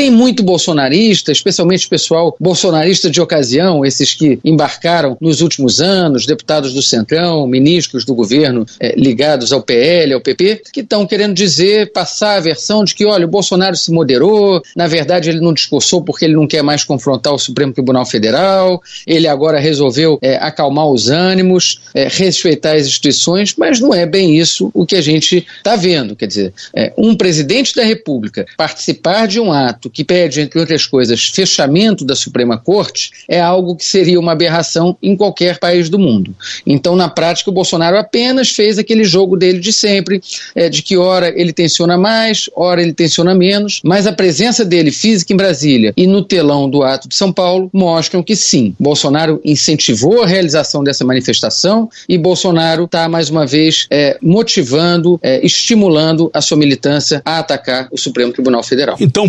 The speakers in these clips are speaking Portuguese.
Tem muito bolsonarista, especialmente pessoal bolsonarista de ocasião, esses que embarcaram nos últimos anos, deputados do Centrão, ministros do governo é, ligados ao PL, ao PP, que estão querendo dizer, passar a versão de que, olha, o Bolsonaro se moderou, na verdade ele não discursou porque ele não quer mais confrontar o Supremo Tribunal Federal, ele agora resolveu é, acalmar os ânimos, é, respeitar as instituições, mas não é bem isso o que a gente está vendo. Quer dizer, um presidente da República participar de um ato que pede, entre outras coisas, fechamento da Suprema Corte, é algo que seria uma aberração em qualquer país do mundo. Então, na prática, o Bolsonaro apenas fez aquele jogo dele de sempre, é, de que ora ele tensiona mais, ora ele tensiona menos, mas a presença dele física em Brasília e no telão do ato de São Paulo mostram que sim, Bolsonaro incentivou a realização dessa manifestação e Bolsonaro está, mais uma vez, é, motivando, é, estimulando a sua militância a atacar o Supremo Tribunal Federal. Então,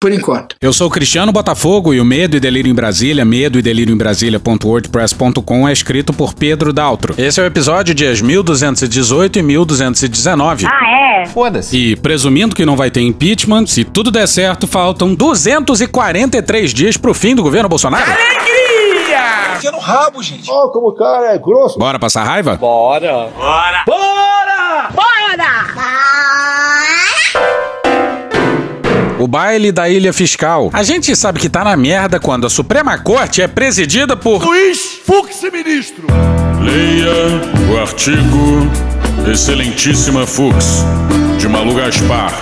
por enquanto. Eu sou Cristiano Botafogo e o Medo e Delírio em Brasília, medo e delírio em Brasília.wordpress.com é escrito por Pedro Daltro. Esse é o episódio dias 1218 e 1219. Ah, é? Foda-se. E presumindo que não vai ter impeachment, se tudo der certo, faltam 243 dias pro fim do governo Bolsonaro. Alegria! Enfia no rabo, gente. Ó, oh, como o cara é grosso. Bora passar raiva? Bora. Bora. Bora! O baile da Ilha Fiscal. A gente sabe que tá na merda quando a Suprema Corte é presidida por Luiz Fux, ministro. Leia o artigo Excelentíssima Fux, de Malu Gaspar,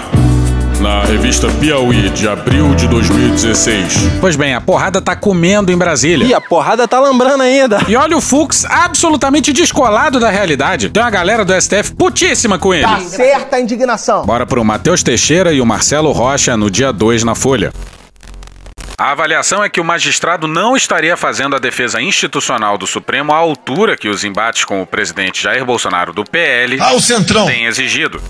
na revista Piauí, de abril de 2016. Pois bem, a porrada tá comendo em Brasília. E a porrada tá lambrando ainda. E olha o Fux absolutamente descolado da realidade. Tem uma galera do STF putíssima com ele. Tá certa a indignação. Bora pro Matheus Teixeira e o Marcelo Rocha no dia 2 na Folha. A avaliação é que o magistrado não estaria fazendo a defesa institucional do Supremo à altura que os embates com o presidente Jair Bolsonaro do PL ah, têm exigido.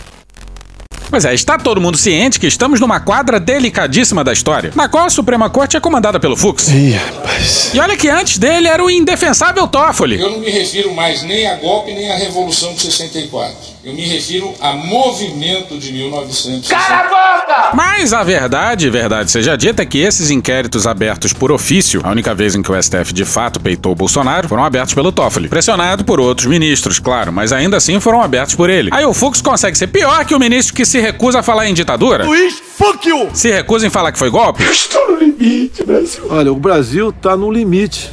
Pois é, está todo mundo ciente que estamos numa quadra delicadíssima da história, na qual a Suprema Corte é comandada pelo Fux. Ih, rapaz. E olha que antes dele era o indefensável Toffoli. Eu não me refiro mais nem a golpe nem à Revolução de 64. Eu me refiro a movimento de 1960. Cala a boca! Mas a verdade, verdade seja dita, é que esses inquéritos abertos por ofício, a única vez em que o STF de fato peitou Bolsonaro, foram abertos pelo Toffoli. Pressionado por outros ministros, claro, mas ainda assim foram abertos por ele. Aí o Fux consegue ser pior que o ministro que se recusa a falar em ditadura? Luiz, fuck you! Se recusa em falar que foi golpe? Estou no limite, Brasil. Olha, o Brasil tá no limite.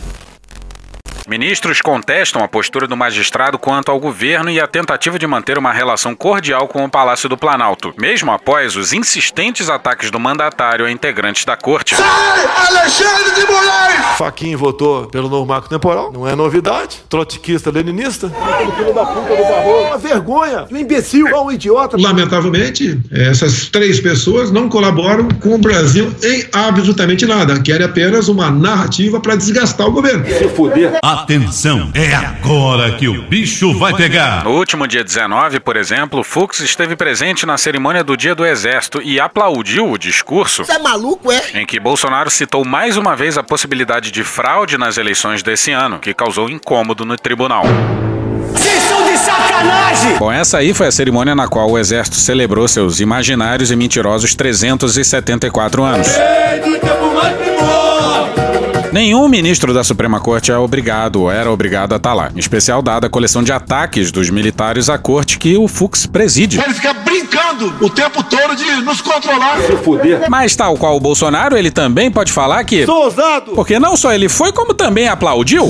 Ministros contestam a postura do magistrado quanto ao governo e a tentativa de manter uma relação cordial com o Palácio do Planalto, mesmo após os insistentes ataques do mandatário a integrantes da corte. Sai, Alexandre de Moraes! Faquinho votou pelo novo marco temporal, não é novidade. Trotskista, leninista. Filho da puta do Barroso. Uma vergonha, um imbecil, um idiota. Lamentavelmente, essas três pessoas não colaboram com o Brasil em absolutamente nada. Querem apenas uma narrativa para desgastar o governo. Se fuder. Atenção, é agora que o bicho vai pegar. No último dia 19, por exemplo, Fux esteve presente na cerimônia do Dia do Exército e aplaudiu o discurso. Você é maluco, é? Em que Bolsonaro citou mais uma vez a possibilidade de fraude nas eleições desse ano, que causou incômodo no tribunal. Vocês são de sacanagem! Bom, essa aí foi a cerimônia na qual o Exército celebrou seus imaginários e mentirosos 374 anos. Nenhum ministro da Suprema Corte é obrigado ou era obrigado a estar lá, em especial dada a coleção de ataques dos militares à corte que o Fux preside. Ele fica brincando o tempo todo de nos controlar. Se fuder. Mas tal qual o Bolsonaro, ele também pode falar que... Sou ousado. Porque não só ele foi, como também aplaudiu.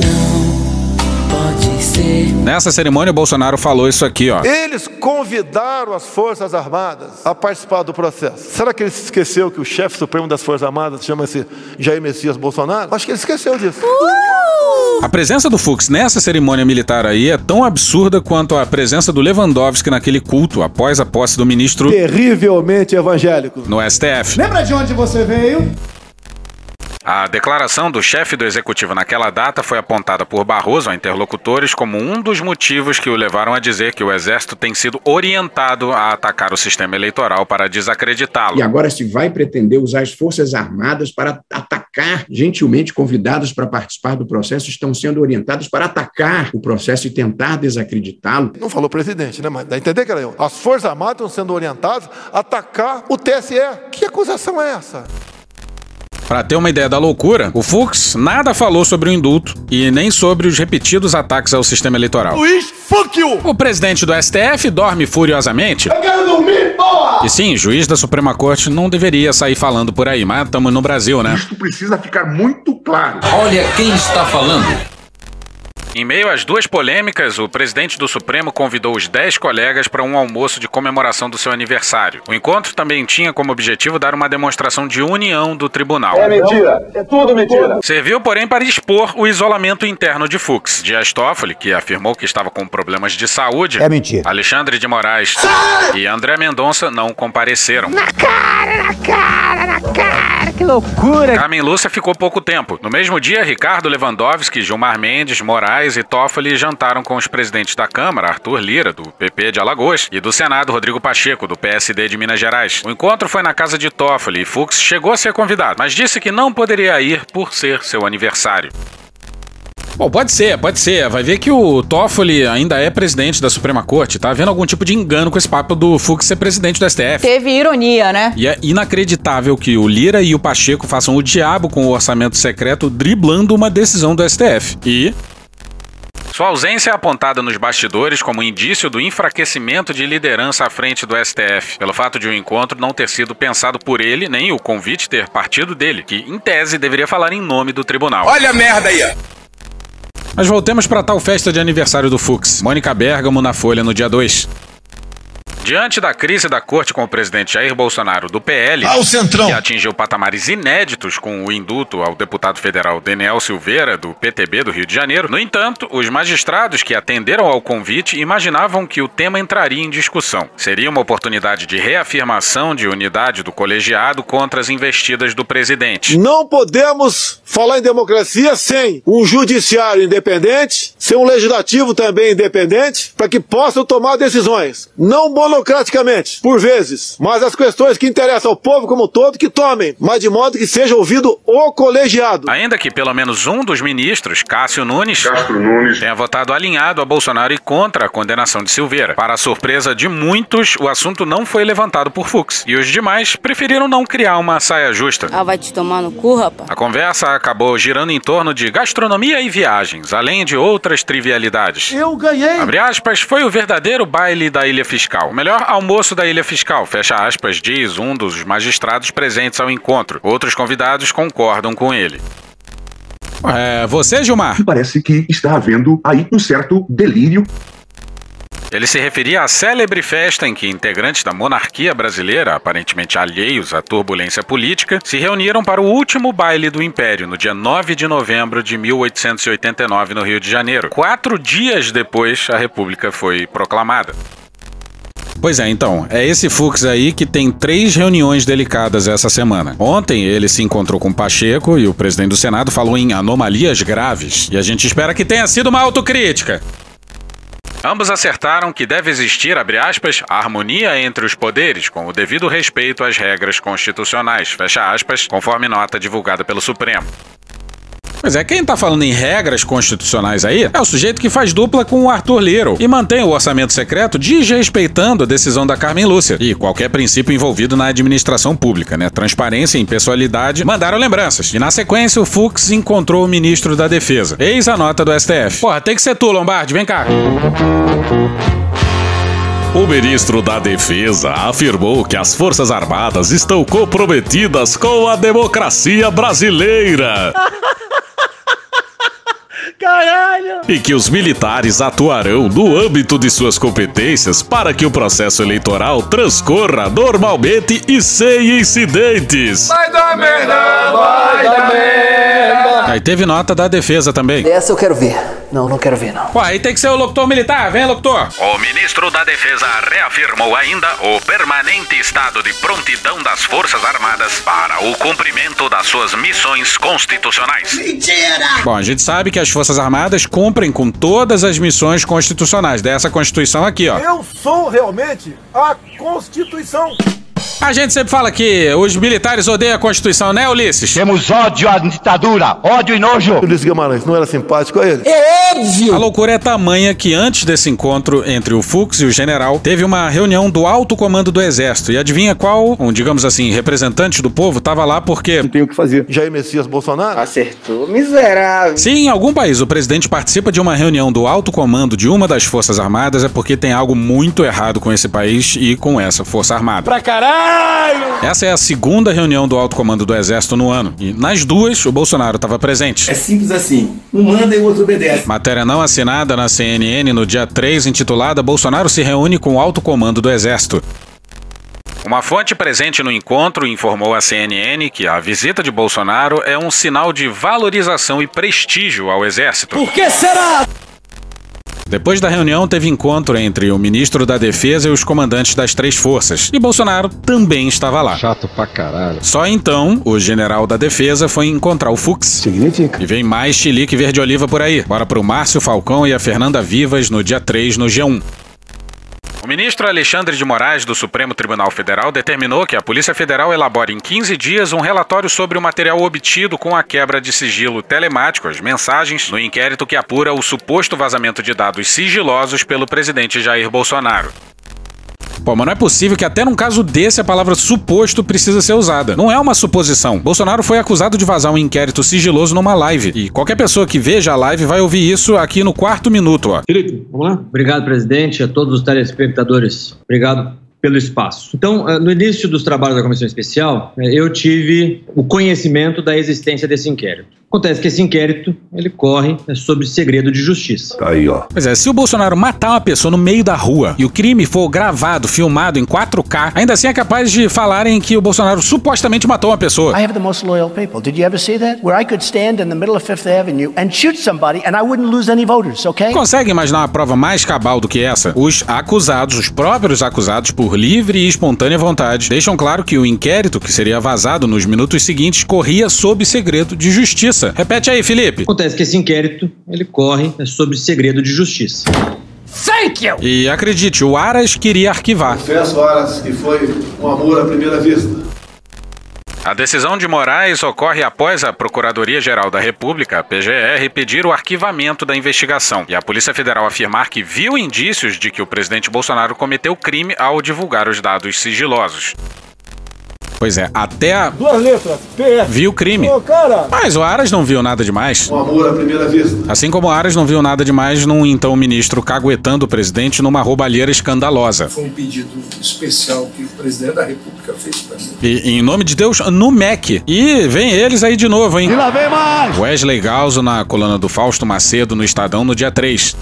Nessa cerimônia, o Bolsonaro falou isso aqui, ó. Eles convidaram as Forças Armadas a participar do processo. Será que ele se esqueceu que o chefe supremo das Forças Armadas chama-se Jair Messias Bolsonaro? Acho que ele esqueceu disso. A presença do Fux nessa cerimônia militar aí é tão absurda quanto a presença do Lewandowski naquele culto após a posse do ministro Terrivelmente evangélico. no STF. Lembra de onde você veio? A declaração do chefe do executivo naquela data foi apontada por Barroso a interlocutores como um dos motivos que o levaram a dizer que o exército tem sido orientado a atacar o sistema eleitoral para desacreditá-lo. E agora se vai pretender usar as Forças Armadas para atacar, gentilmente convidados para participar do processo, estão sendo orientados para atacar o processo e tentar desacreditá-lo. Não falou presidente, né? Mas dá a entender que era eu. As Forças Armadas estão sendo orientadas a atacar o TSE. Que acusação é essa? Para ter uma ideia da loucura, o Fux nada falou sobre o indulto e nem sobre os repetidos ataques ao sistema eleitoral. Luiz, fuck you! O presidente do STF dorme furiosamente. Eu quero dormir, porra! E sim, juiz da Suprema Corte não deveria sair falando por aí, mas estamos no Brasil, né? Isto precisa ficar muito claro. Olha quem está falando. Em meio às duas polêmicas, o presidente do Supremo convidou os 10 colegas para um almoço de comemoração do seu aniversário. O encontro também tinha como objetivo dar uma demonstração de união do tribunal. É mentira, é tudo mentira. Serviu, porém, para expor o isolamento interno de Fux. Dias Toffoli, que afirmou que estava com problemas de saúde, É mentira. Alexandre de Moraes e André Mendonça não compareceram. Na cara, na cara, na cara, que loucura! Carmen Lúcia ficou pouco tempo. No mesmo dia, Ricardo Lewandowski, Gilmar Mendes, Moraes e Toffoli jantaram com os presidentes da Câmara, Arthur Lira, do PP de Alagoas, e do Senado, Rodrigo Pacheco, do PSD de Minas Gerais. O encontro foi na casa de Toffoli e Fux chegou a ser convidado, mas disse que não poderia ir por ser seu aniversário. Bom, pode ser, pode ser. Vai ver que o Toffoli ainda é presidente da Suprema Corte. Tá havendo algum tipo de engano com esse papo do Fux ser presidente do STF. Teve ironia, né? E é inacreditável que o Lira e o Pacheco façam o diabo com o orçamento secreto driblando uma decisão do STF. E. Sua ausência é apontada nos bastidores como indício do enfraquecimento de liderança à frente do STF, pelo fato de o encontro não ter sido pensado por ele, nem o convite ter partido dele, que, em tese, deveria falar em nome do tribunal. Olha a merda aí, ó. Mas voltemos para tal festa de aniversário do Fux. Mônica Bergamo na Folha no dia 2. Diante da crise da corte com o presidente Jair Bolsonaro do PL, que atingiu patamares inéditos com o indulto ao deputado federal Daniel Silveira, do PTB do Rio de Janeiro, no entanto, os magistrados que atenderam ao convite imaginavam que o tema entraria em discussão. Seria uma oportunidade de reafirmação de unidade do colegiado contra as investidas do presidente. Não podemos falar em democracia sem um judiciário independente, sem um legislativo também independente, para que possam tomar decisões. Não monocraticamente, por vezes, mas as questões que interessam ao povo como um todo que tomem, mas de modo que seja ouvido o colegiado. Ainda que pelo menos um dos ministros, Cássio Nunes, Castro Nunes. tenha votado alinhado a Bolsonaro e contra a condenação de Silveira. Para a surpresa de muitos, o assunto não foi levantado por Fux. E os demais preferiram não criar uma saia justa. Ah, vai te tomar no cu, rapaz? A conversa acabou girando em torno de gastronomia e viagens, além de outras trivialidades. Eu ganhei! Abre aspas, foi o verdadeiro baile da Ilha Fiscal. O melhor almoço da Ilha Fiscal, fecha aspas, diz um dos magistrados presentes ao encontro. Outros convidados concordam com ele. É, você, Gilmar? Parece que está havendo aí um certo delírio. Ele se referia à célebre festa em que integrantes da monarquia brasileira, aparentemente alheios à turbulência política, se reuniram para o último baile do Império, no dia 9 de novembro de 1889, no Rio de Janeiro. Quatro dias depois, a República foi proclamada. Pois é, então, é esse Fux aí que tem três reuniões delicadas essa semana. Ontem ele se encontrou com Pacheco e o presidente do Senado falou em anomalias graves. E a gente espera que tenha sido uma autocrítica. Ambos acertaram que deve existir, abre aspas, harmonia entre os poderes, com o devido respeito às regras constitucionais, fecha aspas, conforme nota divulgada pelo Supremo. Pois é, quem tá falando em regras constitucionais aí é o sujeito que faz dupla com o Arthur Little e mantém o orçamento secreto desrespeitando a decisão da Carmen Lúcia e qualquer princípio envolvido na administração pública, né? Transparência e impessoalidade mandaram lembranças. E na sequência, o Fux encontrou o ministro da Defesa. Eis a nota do STF. Porra, tem que ser tu, Lombardi, vem cá. O ministro da Defesa afirmou que as Forças Armadas estão comprometidas com a democracia brasileira. E que os militares atuarão no âmbito de suas competências para que o processo eleitoral transcorra normalmente e sem incidentes. Vai dar merda, vai dar merda. Aí teve nota da defesa também. Essa eu quero ver. Não, não quero ver, não. Pô, aí tem que ser o locutor militar. Vem, locutor. O ministro da Defesa reafirmou ainda o permanente estado de prontidão das Forças Armadas para o cumprimento das suas missões constitucionais. Mentira! Bom, a gente sabe que as Forças Armadas cumprem com todas as missões constitucionais dessa Constituição aqui, ó. Eu sou realmente a Constituição. A gente sempre fala que os militares odeiam a Constituição, né, Ulisses? Temos ódio à ditadura, ódio e nojo. Ulisses Guimarães não era simpático a ele? É óbvio! A loucura é tamanha que antes desse encontro entre o Fux e o general, teve uma reunião do alto comando do Exército. E adivinha qual, um, digamos assim, representante do povo estava lá porque... Não tem o que fazer. Jair Messias Bolsonaro? Acertou, miserável. Se em algum país o presidente participa de uma reunião do alto comando de uma das Forças Armadas, é porque tem algo muito errado com esse país e com essa Força Armada. Pra caralho! Essa é a segunda reunião do alto comando do Exército no ano. E nas duas, o Bolsonaro estava presente. É simples assim. Um manda e o outro obedece. Matéria não assinada na CNN no dia 3, intitulada Bolsonaro se reúne com o alto comando do Exército. Uma fonte presente no encontro informou à CNN que a visita de Bolsonaro é um sinal de valorização e prestígio ao Exército. Por que será? Depois da reunião, teve encontro entre o ministro da Defesa e os comandantes das três forças. E Bolsonaro também estava lá. Chato pra caralho. Só então, o general da Defesa foi encontrar o Fux. Significa. E vem mais chilique verde-oliva por aí. Bora pro Márcio Falcão e a Fernanda Vivas no dia 3 no G1. O ministro Alexandre de Moraes, do Supremo Tribunal Federal, determinou que a Polícia Federal elabore em 15 dias um relatório sobre o material obtido com a quebra de sigilo telemático, as mensagens, no inquérito que apura o suposto vazamento de dados sigilosos pelo presidente Jair Bolsonaro. Pô, mas não é possível que até num caso desse a palavra suposto precisa ser usada. Não é uma suposição. Bolsonaro foi acusado de vazar um inquérito sigiloso numa live. E qualquer pessoa que veja a live vai ouvir isso aqui no quarto minuto, ó. Felipe, vamos lá? Obrigado, presidente, a todos os telespectadores. Obrigado pelo espaço. Então, no início dos trabalhos da comissão especial, eu tive o conhecimento da existência desse inquérito. Acontece que esse inquérito, ele corre sobre segredo de justiça. Aí, ó. Pois é, se o Bolsonaro matar uma pessoa no meio da rua e o crime for gravado, filmado em 4K, ainda assim é capaz de falarem que o Bolsonaro supostamente matou uma pessoa. I have the most loyal people. Did you ever see that? Where I could stand in the middle of Fifth Avenue and shoot somebody and I wouldn't lose any voters, okay? Consegue imaginar uma prova mais cabal do que essa? Os acusados, os próprios acusados, por livre e espontânea vontade, deixam claro que o inquérito, que seria vazado nos minutos seguintes, corria sob segredo de justiça. Repete aí, Felipe. Acontece que esse inquérito, ele corre sobre segredo de justiça. Thank you! E acredite, o Aras queria arquivar. Confesso, Aras, que foi um amor à primeira vista. A decisão de Moraes ocorre após a Procuradoria-Geral da República, PGR, pedir o arquivamento da investigação e a Polícia Federal afirmar que viu indícios de que o presidente Bolsonaro cometeu crime ao divulgar os dados sigilosos. Pois é, até a. Duas letras, PF. Viu o crime. Ô, cara! Mas o Aras não viu nada demais. Um amor à primeira vista. Assim como o Aras não viu nada demais num então ministro caguetando o presidente numa roubalheira escandalosa. Foi um pedido especial que o presidente da República fez pra mim. E, em nome de Deus, no MEC. E vem eles aí de novo, hein? E lá vem mais! Wesley Galzo na coluna do Fausto Macedo no Estadão no dia 3.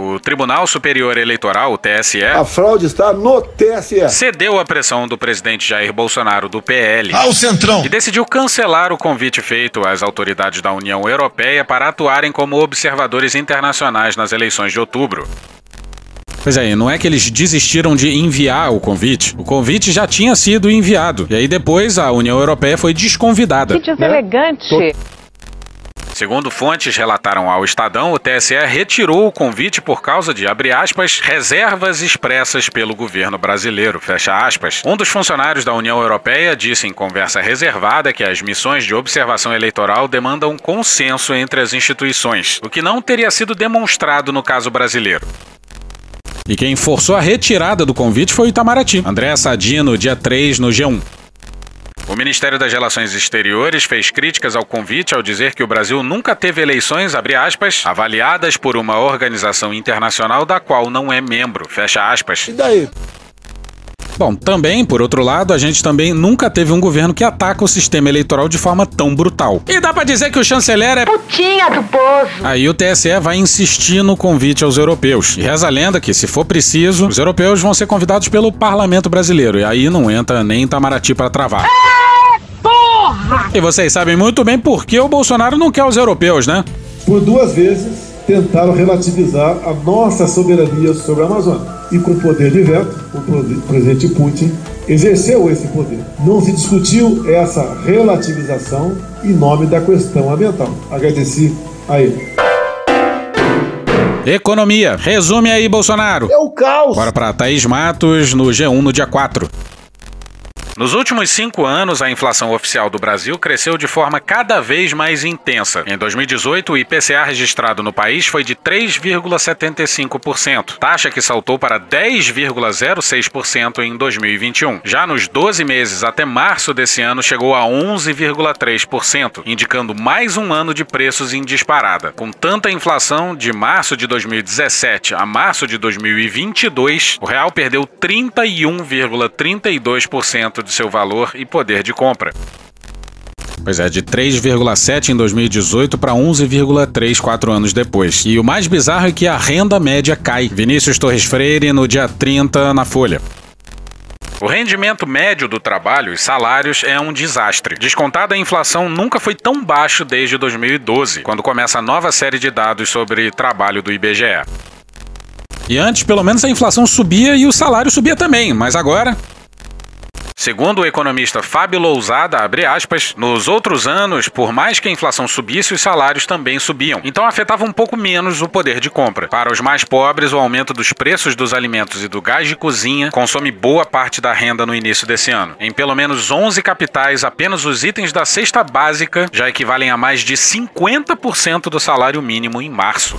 O Tribunal Superior Eleitoral, o TSE, A fraude está no TSE. cedeu à pressão do presidente Jair Bolsonaro do PL Ao Centrão. e decidiu cancelar o convite feito às autoridades da União Europeia para atuarem como observadores internacionais nas eleições de outubro. Pois é, não é que eles desistiram de enviar o convite. O convite já tinha sido enviado. E aí depois a União Europeia foi desconvidada. Que deselegante. Segundo fontes relataram ao Estadão, o TSE retirou o convite por causa de, abre aspas, reservas expressas pelo governo brasileiro, fecha aspas. Um dos funcionários da União Europeia disse em conversa reservada que as missões de observação eleitoral demandam consenso entre as instituições, o que não teria sido demonstrado no caso brasileiro. E quem forçou a retirada do convite foi o Itamaraty. André Sadino, dia 3, no G1. O Ministério das Relações Exteriores fez críticas ao convite ao dizer que o Brasil nunca teve eleições, aspas, avaliadas por uma organização internacional da qual não é membro, fecha aspas. E daí? Bom, também, por outro lado, a gente também nunca teve um governo que ataca o sistema eleitoral de forma tão brutal. E dá pra dizer que o chanceler é Putinha do poço. Aí o TSE vai insistir no convite aos europeus. E reza a lenda que, se for preciso, os europeus vão ser convidados pelo parlamento brasileiro. E aí não entra nem Itamaraty para travar. Porra! E vocês sabem muito bem por que o Bolsonaro não quer os europeus, né? por duas vezes tentaram relativizar a nossa soberania sobre a Amazônia. E com poder de veto, o presidente Putin exerceu esse poder. Não se discutiu essa relativização em nome da questão ambiental. Agradeci a ele. Economia. Resume aí, Bolsonaro. É o caos. Bora pra Thaís Matos no G1 no dia 4. Nos últimos cinco anos, a inflação oficial do Brasil cresceu de forma cada vez mais intensa. Em 2018, o IPCA registrado no país foi de 3,75%, taxa que saltou para 10,06% em 2021. Já nos 12 meses até março desse ano, chegou a 11,3%, indicando mais um ano de preços em disparada. Com tanta inflação, de março de 2017 a março de 2022, o real perdeu 31,32% de seu valor e poder de compra. Pois é, de 3,7 em 2018 para 11,3 quatro anos depois. E o mais bizarro é que a renda média cai. Vinícius Torres Freire no dia 30 na Folha. O rendimento médio do trabalho e salários é um desastre. Descontada a inflação nunca foi tão baixo desde 2012, quando começa a nova série de dados sobre trabalho do IBGE. E antes, pelo menos, a inflação subia e o salário subia também, mas agora Segundo o economista Fábio Lousada, aspas, nos outros anos, por mais que a inflação subisse, os salários também subiam. Então afetava um pouco menos o poder de compra. Para os mais pobres, o aumento dos preços dos alimentos e do gás de cozinha consome boa parte da renda no início desse ano. Em pelo menos 11 capitais, apenas os itens da cesta básica já equivalem a mais de 50% do salário mínimo em março.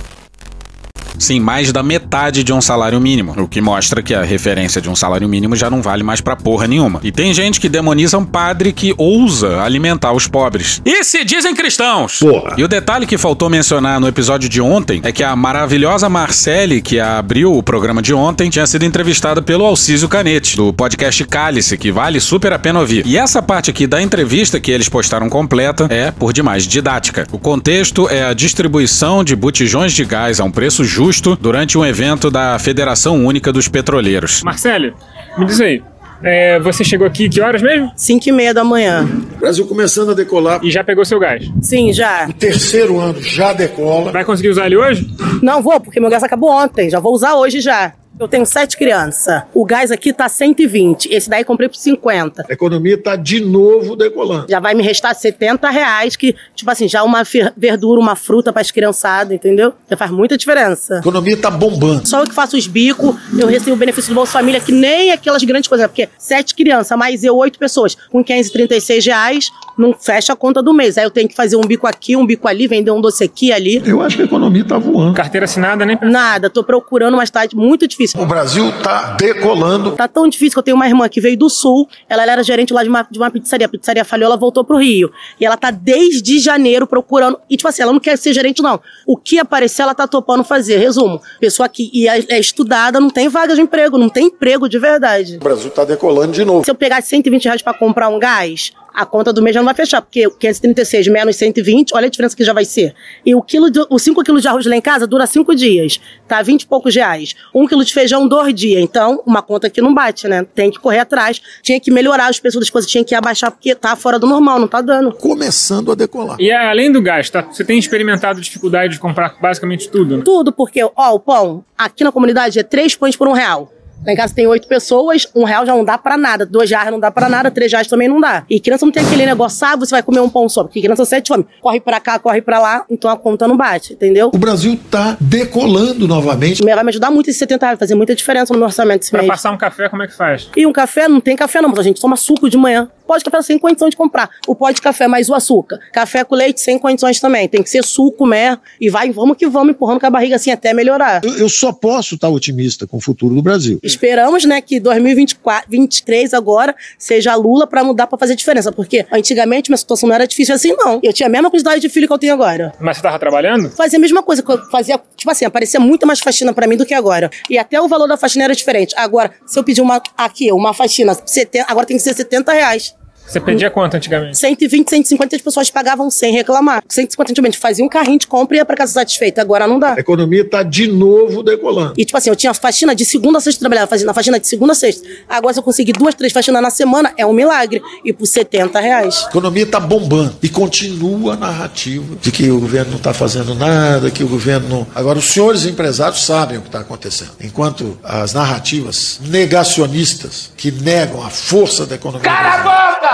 Sim, mais da metade de um salário mínimo, o que mostra que a referência de um salário mínimo já não vale mais pra porra nenhuma. E tem gente que demoniza um padre que ousa alimentar os pobres. E se dizem cristãos! Porra. E o detalhe que faltou mencionar no episódio de ontem é que a maravilhosa Marcele, que abriu o programa de ontem, tinha sido entrevistada pelo Alcísio Canete, do podcast Cálice, que vale super a pena ouvir. E essa parte aqui da entrevista que eles postaram completa é, por demais, didática. O contexto é a distribuição de botijões de gás a um preço justo durante um evento da Federação Única dos Petroleiros. Marcelo, me diz aí. É, você chegou aqui que horas mesmo? 5 e meia da manhã. Brasil começando a decolar. E já pegou seu gás? Sim, já. O terceiro ano já decola. Vai conseguir usar ele hoje? Não vou, porque meu gás acabou ontem. Já vou usar hoje já. Eu tenho sete crianças. O gás aqui tá 120. Esse daí comprei por 50. A economia tá de novo decolando. Já vai me restar 70 reais, que, tipo assim, já uma verdura, uma fruta para as criançadas, entendeu? Já faz muita diferença. A economia tá bombando. Só eu que faço os bicos, eu recebo o benefício do Bolsa Família, que nem aquelas grandes coisas, porque sete crianças, mais eu, oito pessoas, com 536 reais, não fecha a conta do mês. Aí eu tenho que fazer um bico aqui, um bico ali, vender um doce aqui ali. Eu acho que a economia tá voando. Carteira assinada, né? Nada, tô procurando, mas tá muito difícil. O Brasil tá decolando. Tá tão difícil que eu tenho uma irmã que veio do Sul, ela, ela era gerente lá de uma, de uma pizzaria. A pizzaria falhou, ela voltou pro Rio. E ela tá desde janeiro procurando. E, tipo assim, ela não quer ser gerente, não. O que aparecer, ela tá topando fazer. Resumo: pessoa que é, é estudada, não tem vaga de emprego, não tem emprego de verdade. O Brasil tá decolando de novo. Se eu pegar 120 reais pra comprar um gás, a conta do mês já não vai fechar, porque 536 menos 120, olha a diferença que já vai ser. E o quilo de, os 5 quilos de arroz lá em casa dura 5 dias, tá? 20 e poucos reais. Um quilo de feijão, dois dias. Então, uma conta que não bate, né? Tem que correr atrás. Tinha que melhorar os preços das coisas, tinha que abaixar, porque tá fora do normal, não tá dando. Começando a decolar. E além do gás, tá? Você tem experimentado dificuldade de comprar basicamente tudo? Né? Tudo, porque, ó, o pão, aqui na comunidade é 3 pães por um real. Lá em casa tem oito pessoas, um real já não dá pra nada. Dois reais não dá pra nada, três reais também não dá. E criança não tem aquele negócio, ah, você vai comer um pão só. Porque criança sete fome. Corre pra cá, corre pra lá, então a conta não bate, entendeu? O Brasil tá decolando novamente. Vai me ajudar muito esses 70 reais, fazer muita diferença no meu orçamento esse pra mês. passar um café, como é que faz? E um café, não tem café não, mas a gente toma suco de manhã. Pó de café sem condição de comprar. O pó de café mais o açúcar. Café com leite sem condições também. Tem que ser suco, mer. E vai, vamos que vamos, empurrando com a barriga assim até melhorar. Eu, eu só posso estar otimista com o futuro do Brasil. Esperamos, né, que 2024, 2023 agora seja Lula para mudar para fazer diferença, porque antigamente minha situação não era difícil assim não. Eu tinha a mesma quantidade de filho que eu tenho agora. Mas você tava trabalhando? Fazia a mesma coisa, fazia, tipo assim, aparecia muito mais faxina para mim do que agora. E até o valor da faxina era diferente. Agora, se eu pedir uma aqui, uma faxina, 70, agora tem que ser 70 reais. Você perdia quanto antigamente? 120, 150 as pessoas pagavam sem reclamar. 150 antigamente fazia um carrinho de compra e ia pra casa satisfeita. Agora não dá. A economia está de novo decolando. E tipo assim, eu tinha faxina de segunda a sexta, trabalhava fazendo faxina de segunda a sexta. Agora se eu conseguir duas, três faxinas na semana, é um milagre. E por 70 reais. A economia está bombando. E continua a narrativa de que o governo não está fazendo nada, que o governo não... Agora, os senhores empresários sabem o que está acontecendo. Enquanto as narrativas negacionistas que negam a força da economia...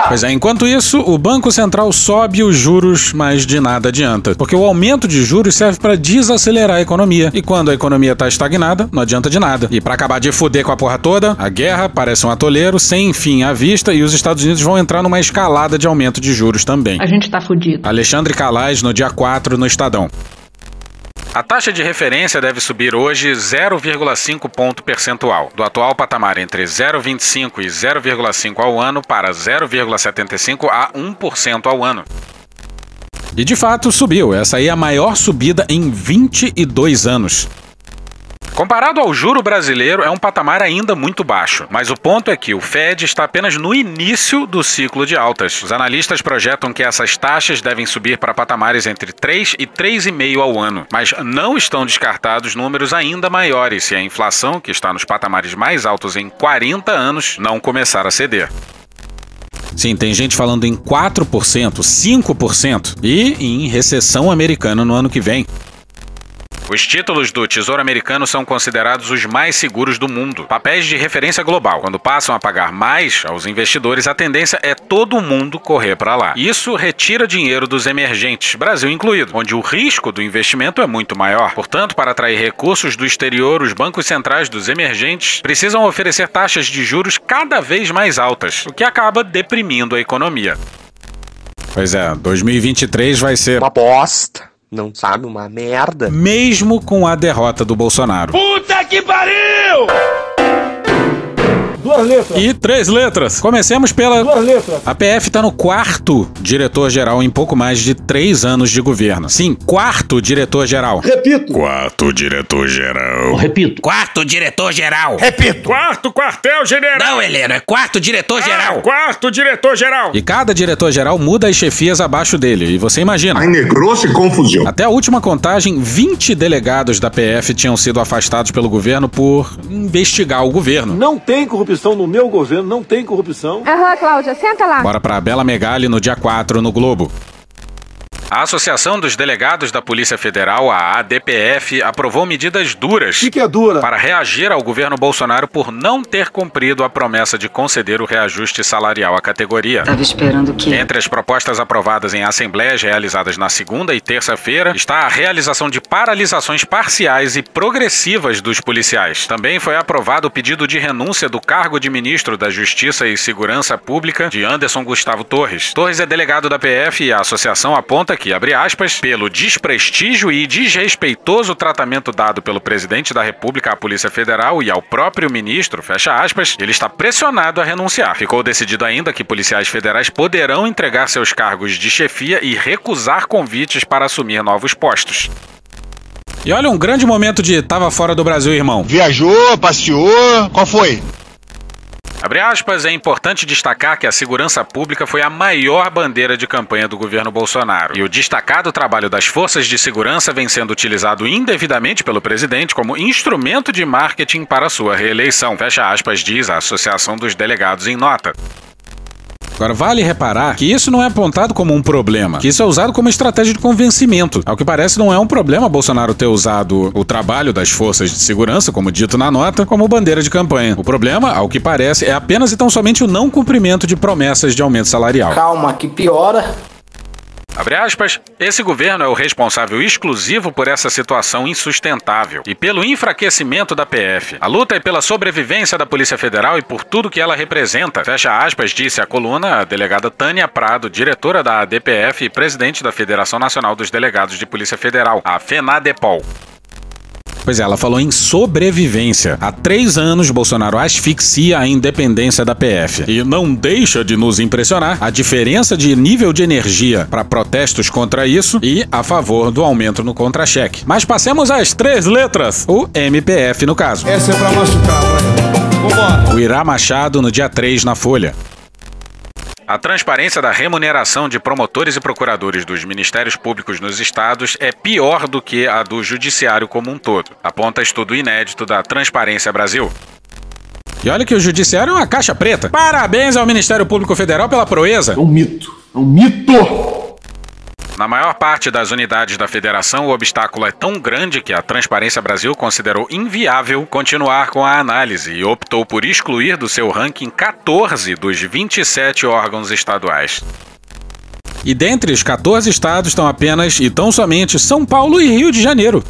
Pois é, enquanto isso, o Banco Central sobe os juros, mas de nada adianta. Porque o aumento de juros serve para desacelerar a economia. E quando a economia tá estagnada, não adianta de nada. E para acabar de fuder com a porra toda, a guerra parece um atoleiro sem fim à vista e os Estados Unidos vão entrar numa escalada de aumento de juros também. A gente tá fudido. Alexandre Calais no dia 4 no Estadão. A taxa de referência deve subir hoje 0,5 ponto percentual, do atual patamar entre 0,25 e 0,5 ao ano para 0,75 a 1% ao ano. E de fato subiu, essa aí é a maior subida em 22 anos. Comparado ao juro brasileiro, é um patamar ainda muito baixo, mas o ponto é que o Fed está apenas no início do ciclo de altas. Os analistas projetam que essas taxas devem subir para patamares entre 3 e 3,5 ao ano, mas não estão descartados números ainda maiores se a inflação, que está nos patamares mais altos em 40 anos, não começar a ceder. Sim, tem gente falando em 4%, 5% e em recessão americana no ano que vem. Os títulos do Tesouro Americano são considerados os mais seguros do mundo, papéis de referência global. Quando passam a pagar mais aos investidores, a tendência é todo mundo correr para lá. Isso retira dinheiro dos emergentes, Brasil incluído, onde o risco do investimento é muito maior. Portanto, para atrair recursos do exterior, os bancos centrais dos emergentes precisam oferecer taxas de juros cada vez mais altas, o que acaba deprimindo a economia. Pois é, 2023 vai ser uma bosta. Não sabe uma merda. Mesmo com a derrota do Bolsonaro. Puta que pariu! Duas letras. E três letras. Comecemos pela. Duas letras. A PF está no quarto diretor-geral em pouco mais de três anos de governo. Sim, quarto diretor-geral. Repito. Quarto diretor-geral. Repito. Quarto diretor-geral. Repito. Quarto quartel-general. Não, Heleno, é quarto diretor-geral. Ah, quarto diretor-geral. E cada diretor-geral muda as chefias abaixo dele. E você imagina. Aí negrou-se confusão. Até a última contagem, 20 delegados da PF tinham sido afastados pelo governo por investigar o governo. Não tem corrupção no meu governo, não tem corrupção. Aham, uhum, Cláudia, senta lá. Bora pra Bela Megali no dia 4 no Globo. A Associação dos Delegados da Polícia Federal, a ADPF, aprovou medidas duras que que é dura? para reagir ao governo Bolsonaro por não ter cumprido a promessa de conceder o reajuste salarial à categoria. Tava esperando que. Entre as propostas aprovadas em assembleias realizadas na segunda e terça-feira está a realização de paralisações parciais e progressivas dos policiais. Também foi aprovado o pedido de renúncia do cargo de ministro da Justiça e Segurança Pública de Anderson Gustavo Torres. Torres é delegado da PF e a associação aponta que, abre aspas, pelo desprestígio e desrespeitoso tratamento dado pelo presidente da República à Polícia Federal e ao próprio ministro, fecha aspas, ele está pressionado a renunciar. Ficou decidido ainda que policiais federais poderão entregar seus cargos de chefia e recusar convites para assumir novos postos. E olha um grande momento de tava fora do Brasil, irmão. Viajou, passeou, qual foi? Abre aspas, é importante destacar que a segurança pública foi a maior bandeira de campanha do governo Bolsonaro. E o destacado trabalho das forças de segurança vem sendo utilizado indevidamente pelo presidente como instrumento de marketing para sua reeleição. Fecha aspas, diz a Associação dos Delegados em nota. Agora, vale reparar que isso não é apontado como um problema, que isso é usado como estratégia de convencimento. Ao que parece, não é um problema Bolsonaro ter usado o trabalho das forças de segurança, como dito na nota, como bandeira de campanha. O problema, ao que parece, é apenas e tão somente o não cumprimento de promessas de aumento salarial. Calma, que piora. Aspas, esse governo é o responsável exclusivo por essa situação insustentável e pelo enfraquecimento da PF. A luta é pela sobrevivência da Polícia Federal e por tudo que ela representa. Fecha aspas, disse a coluna a delegada Tânia Prado, diretora da ADPF e presidente da Federação Nacional dos Delegados de Polícia Federal, a FENADEPOL. Pois é, ela falou em sobrevivência. Há três anos, Bolsonaro asfixia a independência da PF. E não deixa de nos impressionar a diferença de nível de energia para protestos contra isso e a favor do aumento no contra-cheque. Mas passemos às três letras, o MPF no caso. Essa é pra machucar, vai. Vambora. O Irá Machado no dia 3 na Folha. A transparência da remuneração de promotores e procuradores dos ministérios públicos nos estados é pior do que a do judiciário como um todo, aponta estudo inédito da Transparência Brasil. E olha que o judiciário é uma caixa preta. Parabéns ao Ministério Público Federal pela proeza. É um mito. É um mito! Na maior parte das unidades da federação, o obstáculo é tão grande que a Transparência Brasil considerou inviável continuar com a análise e optou por excluir do seu ranking 14 dos 27 órgãos estaduais. E dentre os 14 estados estão apenas e tão somente São Paulo e Rio de Janeiro.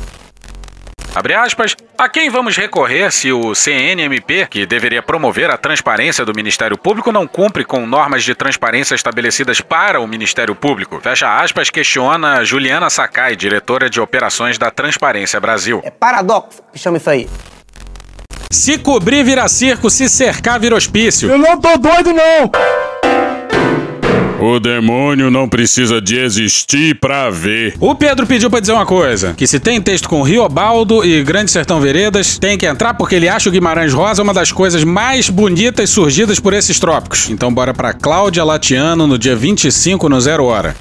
Abre aspas, a quem vamos recorrer se o CNMP, que deveria promover a transparência do Ministério Público, não cumpre com normas de transparência estabelecidas para o Ministério Público? Fecha aspas, questiona Juliana Sakai, diretora de operações da Transparência Brasil. É paradoxo que chama isso aí. Se cobrir vira circo, se cercar vira hospício. Eu não tô doido, não! O demônio não precisa de existir pra ver. O Pedro pediu pra dizer uma coisa: que se tem texto com Riobaldo e Grande Sertão Veredas, tem que entrar porque ele acha o Guimarães Rosa uma das coisas mais bonitas surgidas por esses trópicos. Então bora pra Cláudia Latiano no dia 25 no Zero Hora.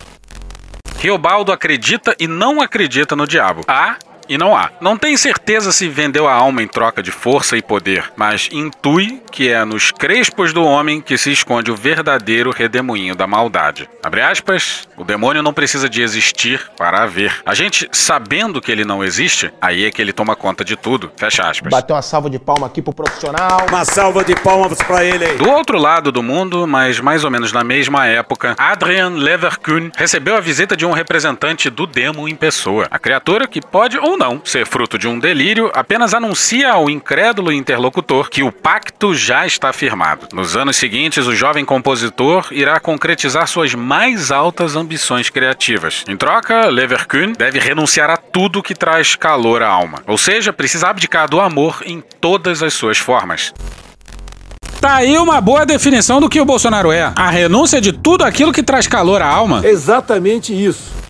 Riobaldo acredita e não acredita no diabo. A e não há. Não tem certeza se vendeu a alma em troca de força e poder, mas intui que é nos crespos do homem que se esconde o verdadeiro redemoinho da maldade. Abre aspas, o demônio não precisa de existir para haver. A gente, sabendo que ele não existe, aí é que ele toma conta de tudo. Fecha aspas. Bateu uma salva de palma aqui pro profissional. Uma salva de palmas pra ele aí. Do outro lado do mundo, mas mais ou menos na mesma época, Adrian Leverkuhn recebeu a visita de um representante do demo em pessoa. A criatura que pode ou não ser fruto de um delírio, apenas anuncia ao incrédulo interlocutor que o pacto já está firmado. Nos anos seguintes, o jovem compositor irá concretizar suas mais altas ambições criativas. Em troca, Leverkuhn deve renunciar a tudo que traz calor à alma. Ou seja, precisa abdicar do amor em todas as suas formas. Tá aí uma boa definição do que o Bolsonaro é. A renúncia de tudo aquilo que traz calor à alma. Exatamente isso.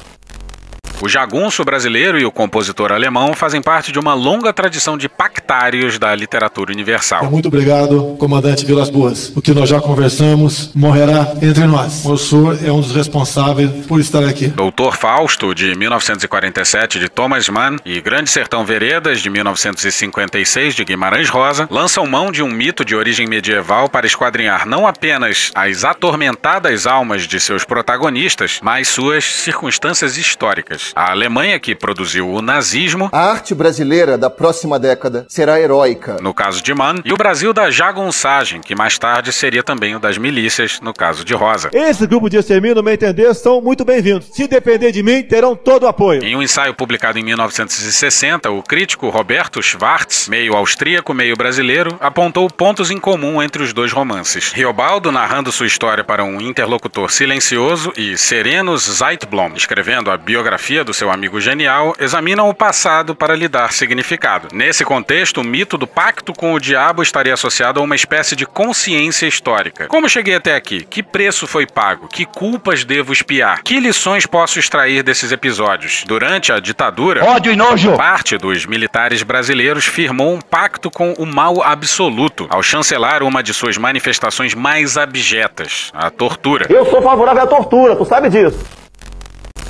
O jagunço brasileiro e o compositor alemão fazem parte de uma longa tradição de pactários da literatura universal. Muito obrigado, comandante Vilas Boas. O que nós já conversamos morrerá entre nós. O senhor é um dos responsáveis por estar aqui. Doutor Fausto, de 1947, de Thomas Mann, e Grande Sertão Veredas, de 1956, de Guimarães Rosa, lançam mão de um mito de origem medieval para esquadrinhar não apenas as atormentadas almas de seus protagonistas, mas suas circunstâncias históricas. A Alemanha, que produziu o nazismo. A arte brasileira da próxima década será heróica. No caso de Mann. E o Brasil da jagunçagem, que mais tarde seria também o das milícias, no caso de Rosa. Esse grupo de extermínio, no meu entender, são muito bem-vindos. Se depender de mim, terão todo o apoio. Em um ensaio publicado em 1960, o crítico Roberto Schwartz, meio austríaco, meio brasileiro, apontou pontos em comum entre os dois romances. Riobaldo narrando sua história para um interlocutor silencioso e Serenos Zeitblom, escrevendo a biografia do seu amigo genial, examinam o passado para lhe dar significado. Nesse contexto, o mito do pacto com o diabo estaria associado a uma espécie de consciência histórica. Como cheguei até aqui? Que preço foi pago? Que culpas devo espiar? Que lições posso extrair desses episódios? Durante a ditadura, ódio e nojo. Parte dos militares brasileiros firmou um pacto com o mal absoluto, ao chancelar uma de suas manifestações mais abjetas, a tortura. Eu sou favorável à tortura, tu sabe disso.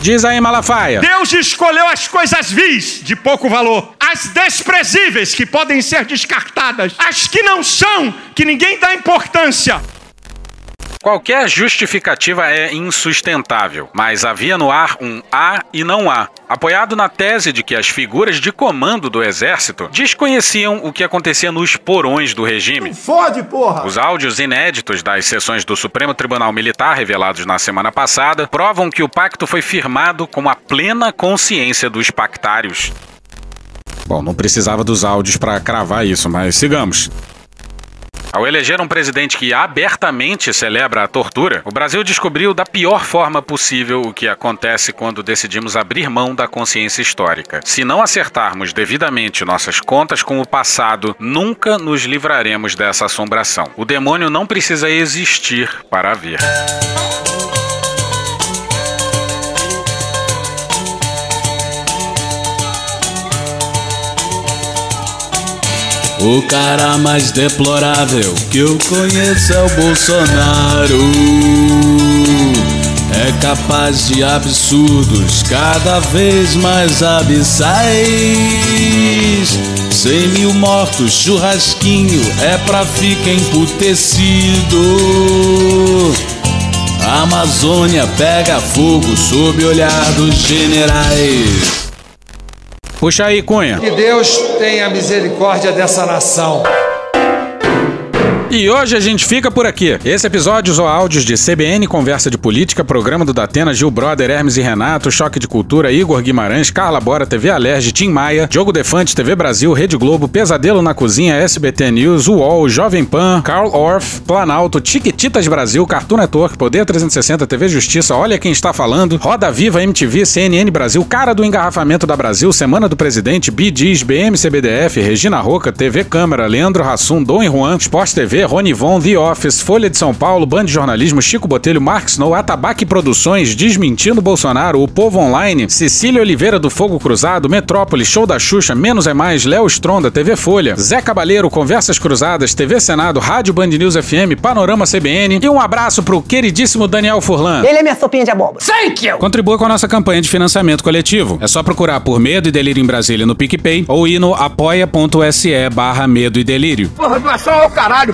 Diz aí, Malafaia. Deus escolheu as coisas vis, de pouco valor, as desprezíveis, que podem ser descartadas, as que não são, que ninguém dá importância. Qualquer justificativa é insustentável, mas havia no ar um há e não há, apoiado na tese de que as figuras de comando do exército desconheciam o que acontecia nos porões do regime. Fode, porra! Os áudios inéditos das sessões do Supremo Tribunal Militar revelados na semana passada provam que o pacto foi firmado com a plena consciência dos pactários. Bom, não precisava dos áudios para cravar isso, mas sigamos. Ao eleger um presidente que abertamente celebra a tortura, o Brasil descobriu da pior forma possível o que acontece quando decidimos abrir mão da consciência histórica. Se não acertarmos devidamente nossas contas com o passado, nunca nos livraremos dessa assombração. O demônio não precisa existir para ver. O cara mais deplorável que eu conheço é o Bolsonaro. É capaz de absurdos cada vez mais abissais. Cem mil mortos, churrasquinho é pra ficar emputecido. A Amazônia pega fogo sob olhar dos generais. Puxa aí, Cunha. Que Deus tenha misericórdia dessa nação. E hoje a gente fica por aqui. Esse episódio usou áudios de CBN, Conversa de Política, Programa do Datena, Gil Brother, Hermes e Renato, Choque de Cultura, Igor Guimarães, Carla Bora, TV Alerge, Tim Maia, Diogo Defante, TV Brasil, Rede Globo, Pesadelo na Cozinha, SBT News, UOL, Jovem Pan, Carl Orff, Planalto, Tiquititas Brasil, Cartoon Network, Poder 360, TV Justiça, Olha Quem Está Falando, Roda Viva, MTV, CNN Brasil, Cara do Engarrafamento da Brasil, Semana do Presidente, BDs, BM CBDF, Regina Roca, TV Câmara, Leandro Rassum, Dom e Juan, Sport TV, Rony Von, The Office, Folha de São Paulo, Band de Jornalismo, Chico Botelho, Mark Snow, Atabaque Produções, Desmentindo Bolsonaro, O Povo Online, Cecília Oliveira do Fogo Cruzado, Metrópole, Show da Xuxa, Menos é Mais, Léo Stronda, TV Folha, Zé Cabaleiro, Conversas Cruzadas, TV Senado, Rádio Band News FM, Panorama CBN e um abraço pro queridíssimo Daniel Furlan. Ele é minha sopinha de abóbora. Thank you! Contribua com a nossa campanha de financiamento coletivo. É só procurar por Medo e Delírio em Brasília no PicPay ou ir no apoia.se barra Medo e Delírio. Porra, doação ao caralho,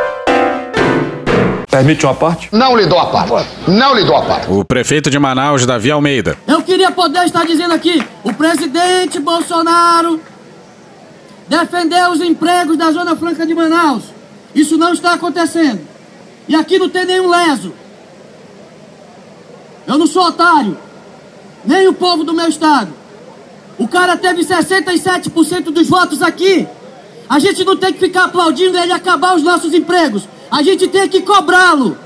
Permite uma parte? Não lhe dou a parte. Não lhe dou a parte. O prefeito de Manaus, Davi Almeida. Eu queria poder estar dizendo aqui: o presidente Bolsonaro defendeu os empregos da Zona Franca de Manaus. Isso não está acontecendo. E aqui não tem nenhum leso. Eu não sou otário. Nem o povo do meu estado. O cara teve 67% dos votos aqui. A gente não tem que ficar aplaudindo ele acabar os nossos empregos. A gente tem que cobrá-lo.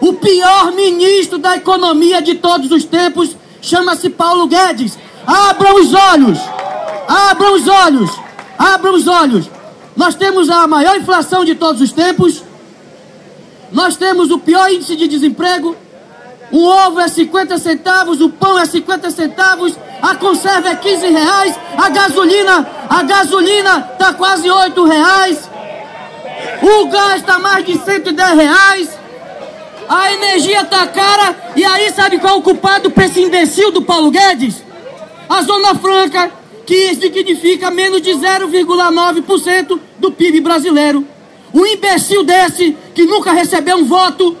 O pior ministro da economia de todos os tempos chama-se Paulo Guedes. Abram os olhos! Abram os olhos! Abram os olhos! Nós temos a maior inflação de todos os tempos. Nós temos o pior índice de desemprego. O ovo é 50 centavos, o pão é 50 centavos, a conserva é 15 reais, a gasolina, a gasolina tá quase 8 reais. O gás está mais de 110 reais. A energia tá cara. E aí, sabe qual é o culpado para esse imbecil do Paulo Guedes? A Zona Franca, que significa menos de 0,9% do PIB brasileiro. Um imbecil desse, que nunca recebeu um voto,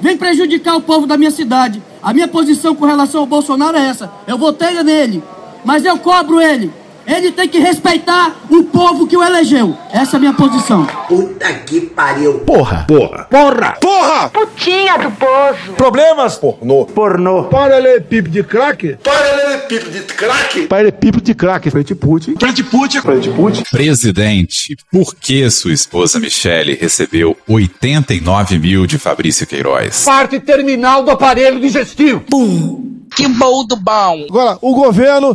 vem prejudicar o povo da minha cidade. A minha posição com relação ao Bolsonaro é essa. Eu votei nele, mas eu cobro ele. Ele tem que respeitar o povo que o elegeu. Essa é a minha posição. Puta que pariu. Porra. Porra. Porra. Porra. Putinha do poço. Problemas? Pornô. Pornô. Paralelepípedo de crack? Paralelepípedo de crack? Paralelepípedo de crack. Frente Putin. Frente Putin. Frente Putin. Presidente, por que sua esposa Michele recebeu 89 mil de Fabrício Queiroz? Parte terminal do aparelho digestivo. Pum. Que bom do bom. Agora, o governo